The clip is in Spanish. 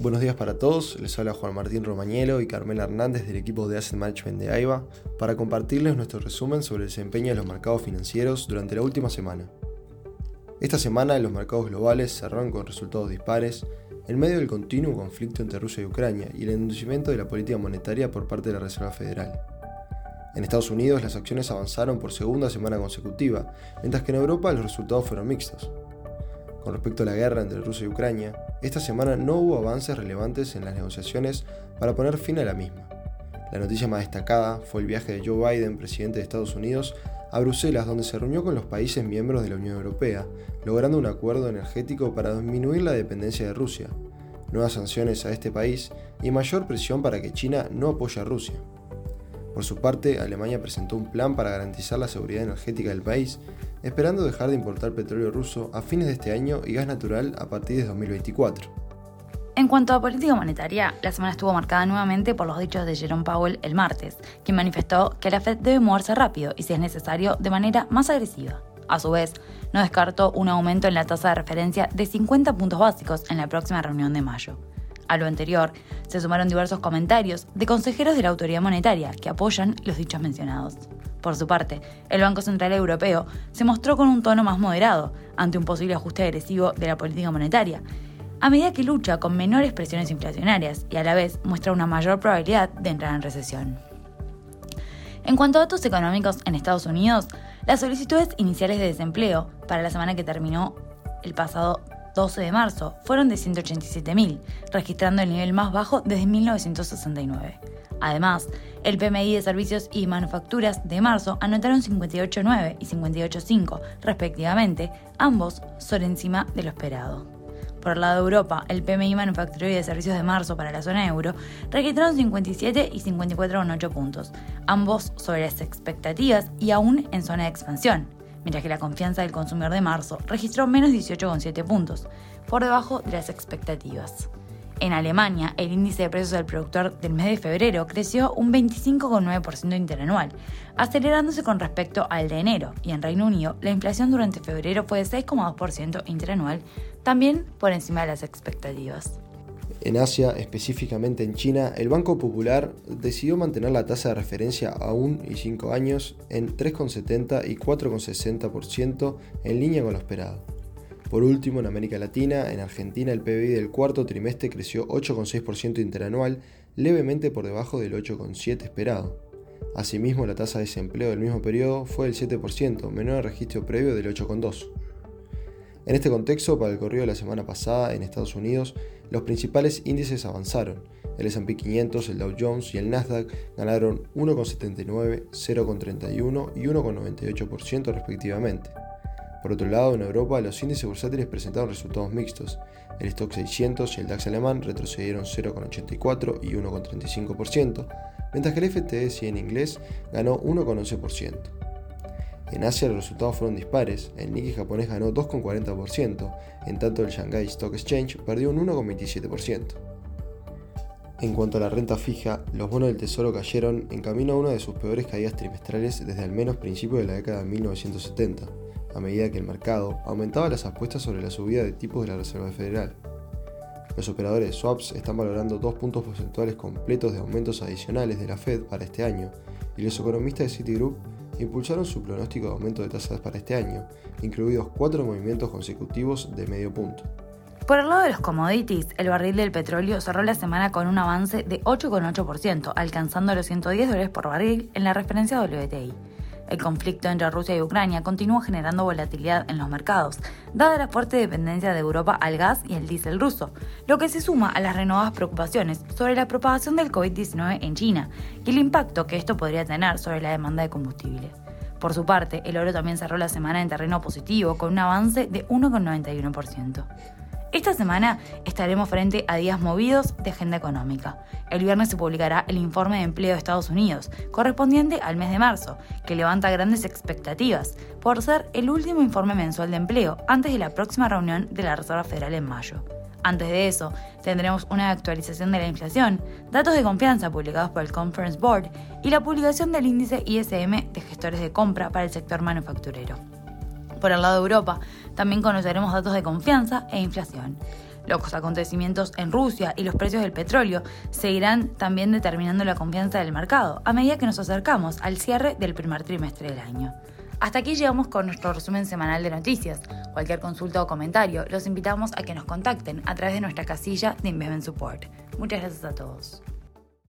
Buenos días para todos, les habla Juan Martín Romañelo y Carmela Hernández del equipo de Asset Management de AIBA para compartirles nuestro resumen sobre el desempeño de los mercados financieros durante la última semana. Esta semana los mercados globales cerraron con resultados dispares en medio del continuo conflicto entre Rusia y Ucrania y el endurecimiento de la política monetaria por parte de la Reserva Federal. En Estados Unidos las acciones avanzaron por segunda semana consecutiva, mientras que en Europa los resultados fueron mixtos. Con respecto a la guerra entre Rusia y Ucrania, esta semana no hubo avances relevantes en las negociaciones para poner fin a la misma. La noticia más destacada fue el viaje de Joe Biden, presidente de Estados Unidos, a Bruselas, donde se reunió con los países miembros de la Unión Europea, logrando un acuerdo energético para disminuir la dependencia de Rusia, nuevas sanciones a este país y mayor presión para que China no apoye a Rusia. Por su parte, Alemania presentó un plan para garantizar la seguridad energética del país, esperando dejar de importar petróleo ruso a fines de este año y gas natural a partir de 2024. En cuanto a política monetaria, la semana estuvo marcada nuevamente por los dichos de Jerome Powell el martes, quien manifestó que la Fed debe moverse rápido y, si es necesario, de manera más agresiva. A su vez, no descartó un aumento en la tasa de referencia de 50 puntos básicos en la próxima reunión de mayo. A lo anterior, se sumaron diversos comentarios de consejeros de la autoridad monetaria que apoyan los dichos mencionados. Por su parte, el Banco Central Europeo se mostró con un tono más moderado ante un posible ajuste agresivo de la política monetaria, a medida que lucha con menores presiones inflacionarias y a la vez muestra una mayor probabilidad de entrar en recesión. En cuanto a datos económicos en Estados Unidos, las solicitudes iniciales de desempleo para la semana que terminó el pasado 12 de marzo fueron de 187.000, registrando el nivel más bajo desde 1969. Además, el PMI de servicios y manufacturas de marzo anotaron 58.9 y 58.5 respectivamente, ambos son encima de lo esperado. Por el lado de Europa, el PMI manufacturero y de servicios de marzo para la zona euro registraron 57 y 54,8 puntos, ambos sobre las expectativas y aún en zona de expansión, mientras que la confianza del consumidor de marzo registró menos 18,7 puntos, por debajo de las expectativas. En Alemania, el índice de precios del productor del mes de febrero creció un 25,9% interanual, acelerándose con respecto al de enero, y en Reino Unido la inflación durante febrero fue de 6,2% interanual, también por encima de las expectativas. En Asia, específicamente en China, el Banco Popular decidió mantener la tasa de referencia a 1 y 5 años en 3,70 y 4,60% en línea con lo esperado. Por último, en América Latina, en Argentina el PBI del cuarto trimestre creció 8,6% interanual, levemente por debajo del 8,7% esperado. Asimismo, la tasa de desempleo del mismo periodo fue del 7%, menor al registro previo del 8,2%. En este contexto, para el corrido de la semana pasada en Estados Unidos, los principales índices avanzaron. El S&P 500, el Dow Jones y el Nasdaq ganaron 1,79, 0,31 y 1,98% respectivamente. Por otro lado, en Europa los índices bursátiles presentaron resultados mixtos. El Stock 600 y el DAX alemán retrocedieron 0,84 y 1,35%, mientras que el FTSE en inglés ganó 1,11%. En Asia los resultados fueron dispares, el Nikkei japonés ganó 2,40%, en tanto el Shanghai Stock Exchange perdió un 1,27%. En cuanto a la renta fija, los bonos del Tesoro cayeron en camino a una de sus peores caídas trimestrales desde al menos principios de la década de 1970, a medida que el mercado aumentaba las apuestas sobre la subida de tipos de la Reserva Federal. Los operadores de swaps están valorando dos puntos porcentuales completos de aumentos adicionales de la Fed para este año, y los economistas de Citigroup impulsaron su pronóstico de aumento de tasas para este año, incluidos cuatro movimientos consecutivos de medio punto. Por el lado de los commodities, el barril del petróleo cerró la semana con un avance de 8,8%, alcanzando los 110 dólares por barril en la referencia WTI. El conflicto entre Rusia y Ucrania continúa generando volatilidad en los mercados, dada la fuerte dependencia de Europa al gas y el diésel ruso, lo que se suma a las renovadas preocupaciones sobre la propagación del COVID-19 en China y el impacto que esto podría tener sobre la demanda de combustible. Por su parte, el oro también cerró la semana en terreno positivo con un avance de 1,91%. Esta semana estaremos frente a días movidos de agenda económica. El viernes se publicará el informe de empleo de Estados Unidos, correspondiente al mes de marzo, que levanta grandes expectativas por ser el último informe mensual de empleo antes de la próxima reunión de la Reserva Federal en mayo. Antes de eso, tendremos una actualización de la inflación, datos de confianza publicados por el Conference Board y la publicación del índice ISM de gestores de compra para el sector manufacturero. Por el lado de Europa, también conoceremos datos de confianza e inflación. Los acontecimientos en Rusia y los precios del petróleo seguirán también determinando la confianza del mercado a medida que nos acercamos al cierre del primer trimestre del año. Hasta aquí llegamos con nuestro resumen semanal de noticias. Cualquier consulta o comentario, los invitamos a que nos contacten a través de nuestra casilla de Investment Support. Muchas gracias a todos.